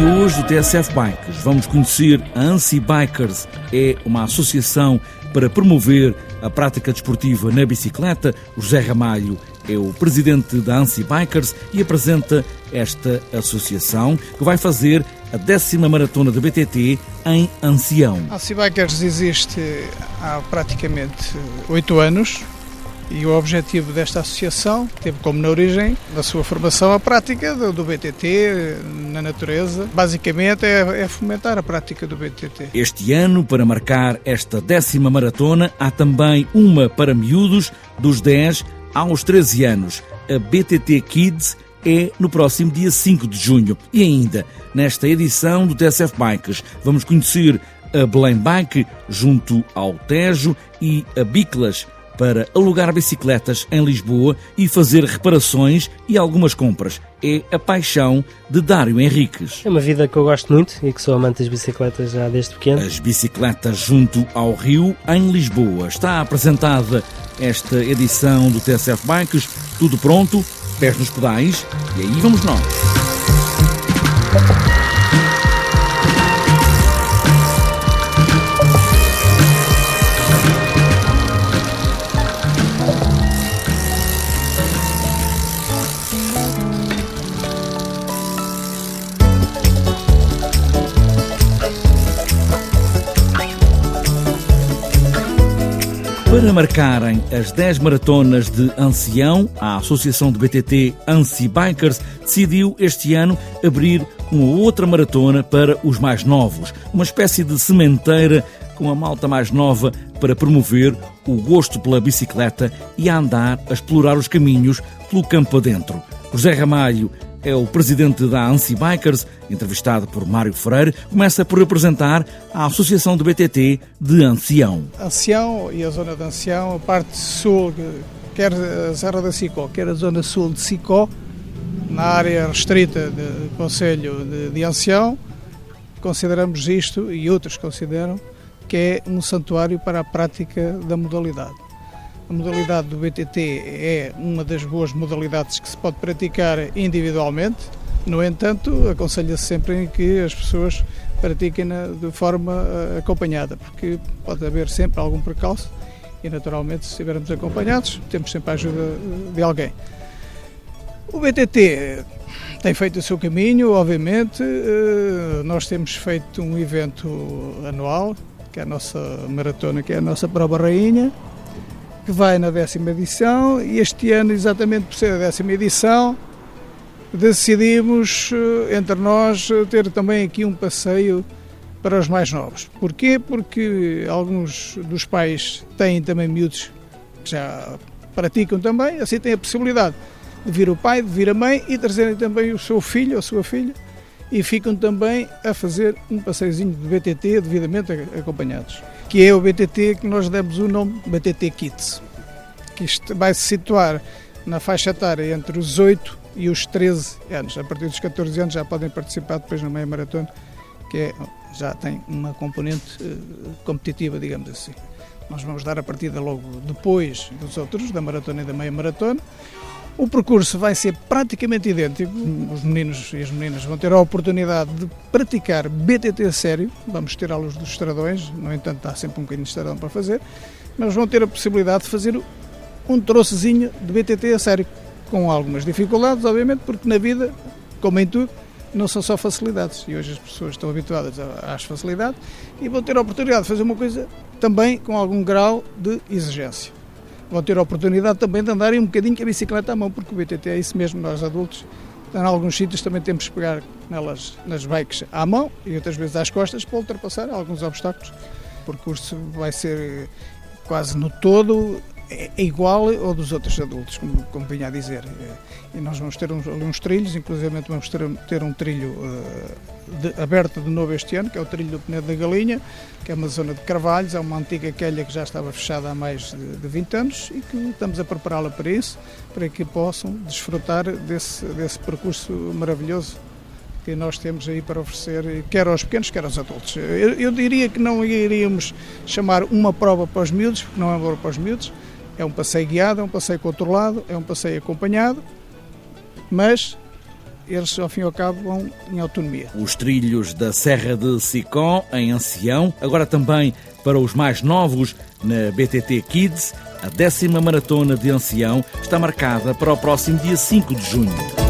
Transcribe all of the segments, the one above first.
De hoje do TSF Bikes, vamos conhecer a ANSI Bikers. É uma associação para promover a prática desportiva na bicicleta. José Ramalho é o presidente da ANSI Bikers e apresenta esta associação que vai fazer a décima maratona da BTT em Ancião. A ANSI Bikers existe há praticamente oito anos e o objetivo desta associação teve como na origem da sua formação a prática do, BTT na natureza. Basicamente é, é, fomentar a prática do BTT. Este ano, para marcar esta décima maratona, há também uma para miúdos dos 10 aos 13 anos. A BTT Kids é no próximo dia 5 de junho. E ainda, nesta edição do TSF Bikes, vamos conhecer a Belém Bike junto ao Tejo e a Biclas para alugar bicicletas em Lisboa e fazer reparações e algumas compras. É a paixão de Dário Henriques. É uma vida que eu gosto muito e que sou amante das bicicletas já desde pequeno. As bicicletas junto ao Rio, em Lisboa. Está apresentada esta edição do TSF Bikes, tudo pronto, pés nos pedais, e aí vamos nós. Para marcarem as 10 maratonas de Ancião, a Associação de BTT Anci Bikers decidiu este ano abrir uma outra maratona para os mais novos, uma espécie de sementeira com a malta mais nova para promover o gosto pela bicicleta e a andar a explorar os caminhos pelo campo adentro. José Ramalho é o presidente da ANSI Bikers, entrevistado por Mário Freire, começa por apresentar a Associação do BTT de Ancião. Ancião e a zona de Ancião, a parte sul, quer a Serra da Sicó, quer a zona sul de Sicó, na área restrita do Conselho de, de Ancião, consideramos isto, e outros consideram, que é um santuário para a prática da modalidade. A modalidade do BTT é uma das boas modalidades que se pode praticar individualmente. No entanto, aconselha-se sempre que as pessoas pratiquem de forma acompanhada, porque pode haver sempre algum percalço e, naturalmente, se estivermos acompanhados, temos sempre a ajuda de alguém. O BTT tem feito o seu caminho, obviamente. Nós temos feito um evento anual, que é a nossa maratona, que é a nossa prova rainha, que vai na décima edição e este ano, exatamente por ser a décima edição, decidimos entre nós ter também aqui um passeio para os mais novos. Porquê? Porque alguns dos pais têm também miúdos que já praticam também, assim têm a possibilidade de vir o pai, de vir a mãe e trazerem também o seu filho ou a sua filha e ficam também a fazer um passeiozinho de BTT devidamente acompanhados que é o BTT que nós demos o nome BTT Kids, que isto vai se situar na faixa etária entre os 8 e os 13 anos. A partir dos 14 anos já podem participar depois na meia maratona, que é, já tem uma componente uh, competitiva, digamos assim. Nós vamos dar a partida logo depois dos outros, da maratona e da meia maratona. O percurso vai ser praticamente idêntico. Os meninos e as meninas vão ter a oportunidade de praticar BTT sério. Vamos tirá-los dos estradões, no entanto, há sempre um bocadinho de estradão para fazer. Mas vão ter a possibilidade de fazer um trocezinho de BTT a sério. Com algumas dificuldades, obviamente, porque na vida, como em tudo, não são só facilidades. E hoje as pessoas estão habituadas às facilidades e vão ter a oportunidade de fazer uma coisa também com algum grau de exigência. Vão ter a oportunidade também de andarem um bocadinho com a bicicleta à mão, porque o BTT é isso mesmo, nós adultos, em alguns sítios também temos que pegar nelas, nas bikes à mão e outras vezes às costas para ultrapassar alguns obstáculos. O percurso vai ser quase no todo é, é igual ao dos outros adultos, como, como vinha a dizer. E nós vamos ter uns, uns trilhos, inclusive vamos ter, ter um trilho uh, de, aberto de novo este ano, que é o trilho do Penedo da Galinha, que é uma zona de Carvalhos, é uma antiga quelha que já estava fechada há mais de, de 20 anos e que estamos a prepará-la para isso, para que possam desfrutar desse, desse percurso maravilhoso que nós temos aí para oferecer, quer aos pequenos, quer aos adultos. Eu, eu diria que não iríamos chamar uma prova para os miúdos, porque não é uma prova para os miúdos, é um passeio guiado, é um passeio controlado, é um passeio acompanhado, mas eles, ao fim e ao cabo, vão em autonomia. Os trilhos da Serra de Sicó, em Ancião, agora também para os mais novos na BTT Kids, a décima maratona de Ancião está marcada para o próximo dia 5 de junho.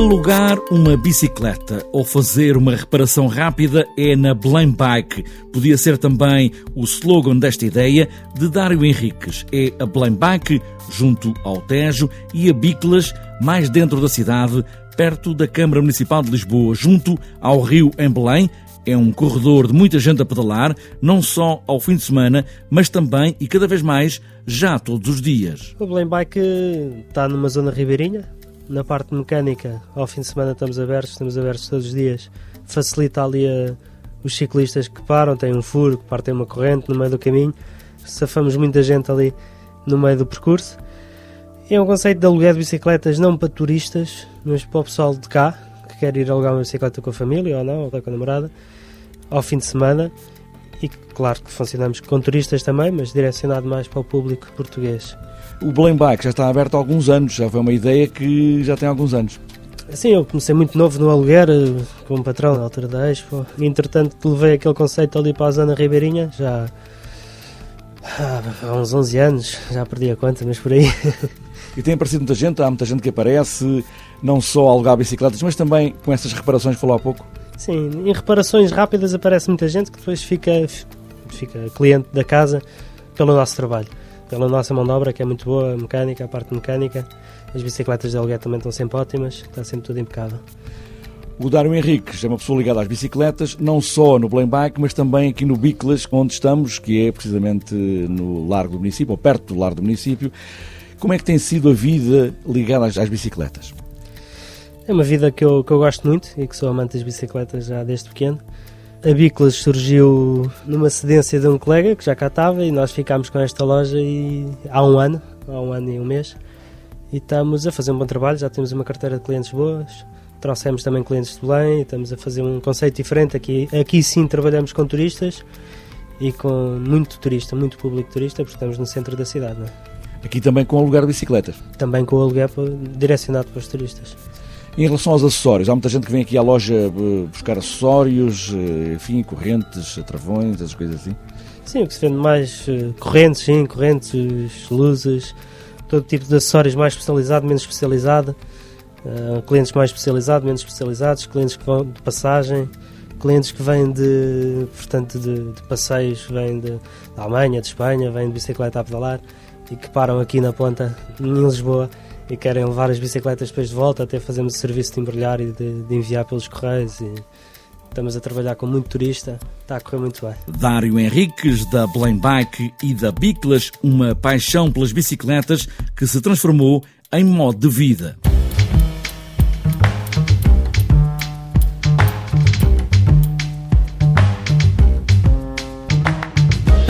Alugar uma bicicleta ou fazer uma reparação rápida é na Blame Bike. Podia ser também o slogan desta ideia de Dário Henriques. É a Blame Bike junto ao Tejo e a Biclas mais dentro da cidade, perto da Câmara Municipal de Lisboa, junto ao rio em Belém. É um corredor de muita gente a pedalar, não só ao fim de semana, mas também e cada vez mais já todos os dias. O Blame Bike está numa zona ribeirinha, na parte mecânica, ao fim de semana estamos abertos, estamos abertos todos os dias. Facilita ali a, os ciclistas que param, têm um furo, que partem uma corrente no meio do caminho. Safamos muita gente ali no meio do percurso. É um conceito de aluguer de bicicletas não para turistas, mas para o pessoal de cá, que quer ir alugar uma bicicleta com a família ou não, ou com a namorada, ao fim de semana. E claro que funcionamos com turistas também, mas direcionado mais para o público português. O Blame Bike já está aberto há alguns anos, já foi uma ideia que já tem alguns anos. Sim, eu comecei muito novo no aluguer, eh, como patrão na altura da Expo. Entretanto, levei aquele conceito ali para a zona ribeirinha, já há uns 11 anos, já perdi a conta, mas por aí. E tem aparecido muita gente, há muita gente que aparece, não só a alugar bicicletas, mas também com essas reparações que falou há pouco. Sim, em reparações rápidas aparece muita gente que depois fica, fica cliente da casa pelo nosso trabalho pela nossa mão de obra, que é muito boa, a mecânica, a parte mecânica. As bicicletas de aluguer também estão sempre ótimas, está sempre tudo impecável. O Dário Henrique é uma pessoa ligada às bicicletas, não só no Blame Bike, mas também aqui no Biclas, onde estamos, que é precisamente no largo do município, ou perto do largo do município. Como é que tem sido a vida ligada às, às bicicletas? É uma vida que eu, que eu gosto muito e que sou amante das bicicletas já desde pequeno. A Biclas surgiu numa cedência de um colega que já cá estava e nós ficámos com esta loja e, há um ano, há um ano e um mês. E estamos a fazer um bom trabalho, já temos uma carteira de clientes boas, trouxemos também clientes de Belém e estamos a fazer um conceito diferente. Aqui, aqui sim trabalhamos com turistas e com muito turista, muito público turista, porque estamos no centro da cidade. É? Aqui também com alugar de bicicletas? Também com o aluguer direcionado para os turistas. Em relação aos acessórios, há muita gente que vem aqui à loja eh, buscar acessórios, eh, enfim, correntes, travões, essas coisas assim. Sim, o que se vende mais eh, correntes, sim, correntes, luzes, todo tipo de acessórios mais especializado, menos especializado, clientes mais especializados, menos especializados, clientes que vão de passagem, clientes que vêm de, portanto, de, de passeios, vêm de, da Alemanha, de Espanha, vêm de bicicleta a pedalar e que param aqui na ponta, em Lisboa, e querem levar as bicicletas depois de volta, até fazemos o serviço de embrulhar e de, de enviar pelos correios. E estamos a trabalhar com muito turista, está a correr muito bem. Dário Henriques, da Blame Bike e da Biclas, uma paixão pelas bicicletas que se transformou em modo de vida.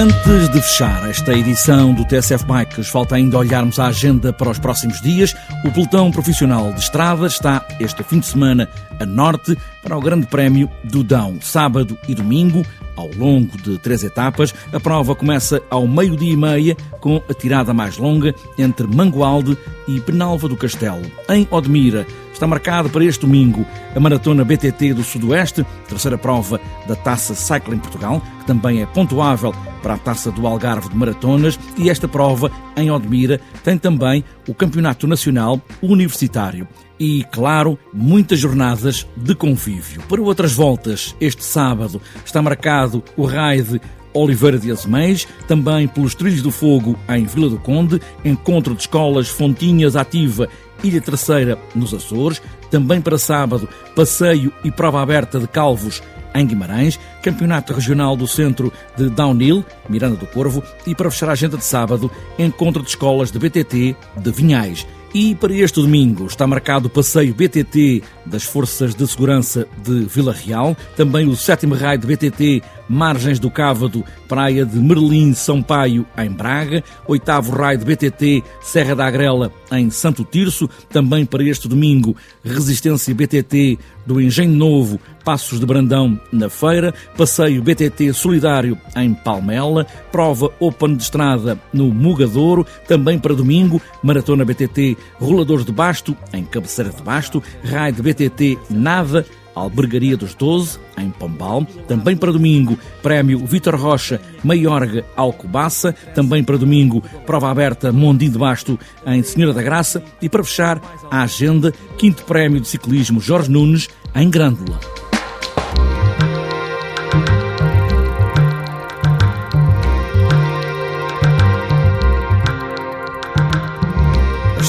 Antes de fechar esta edição do TSF Bikes, falta ainda olharmos a agenda para os próximos dias. O pelotão profissional de estrada está este fim de semana a norte para o Grande Prémio do Dão, sábado e domingo, ao longo de três etapas. A prova começa ao meio-dia e meia, com a tirada mais longa entre Mangualde e Penalva do Castelo. Em Odmira está marcado para este domingo a Maratona BTT do Sudoeste, terceira prova da Taça Cycling Portugal, que também é pontuável para a Taça do Algarve de Maratonas, e esta prova, em Odmira, tem também o Campeonato Nacional Universitário e, claro, muitas jornadas de convívio. Para outras voltas, este sábado está marcado o raid Oliveira de Azeméis, também pelos Trilhos do Fogo em Vila do Conde, encontro de escolas Fontinhas Ativa Ilha Terceira nos Açores, também para sábado, passeio e prova aberta de Calvos em Guimarães, Campeonato Regional do Centro de Downhill, Miranda do Corvo, e para fechar a agenda de sábado, encontro de escolas de BTT de Vinhais. E para este domingo está marcado o passeio BTT das Forças de Segurança de Vila Real, também o sétimo raio de BTT Margens do Cávado, Praia de Merlim, São Paio, em Braga, oitavo raio de BTT Serra da Agrela, em Santo Tirso, também para este domingo Resistência BTT do Engenho Novo, Passos de Brandão, na Feira, passeio BTT Solidário em Palmela, prova Open de Estrada no Mugadouro, também para domingo, Maratona BTT Roladores de Basto, em Cabeceira de Basto, raio de BTT Nada, Albergaria dos Doze, em Pombal. Também para domingo, Prémio Vitor Rocha, Maiorga, Alcobaça. Também para domingo, prova aberta Mondim de Basto, em Senhora da Graça. E para fechar, a agenda, quinto Prémio de Ciclismo Jorge Nunes, em Grândola.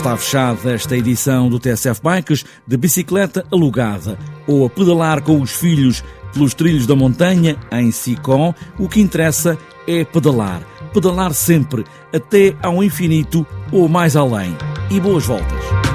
Está fechada esta edição do TSF Bikes de bicicleta alugada ou a pedalar com os filhos pelos trilhos da montanha em Sicom. O que interessa é pedalar. Pedalar sempre, até ao infinito ou mais além. E boas voltas!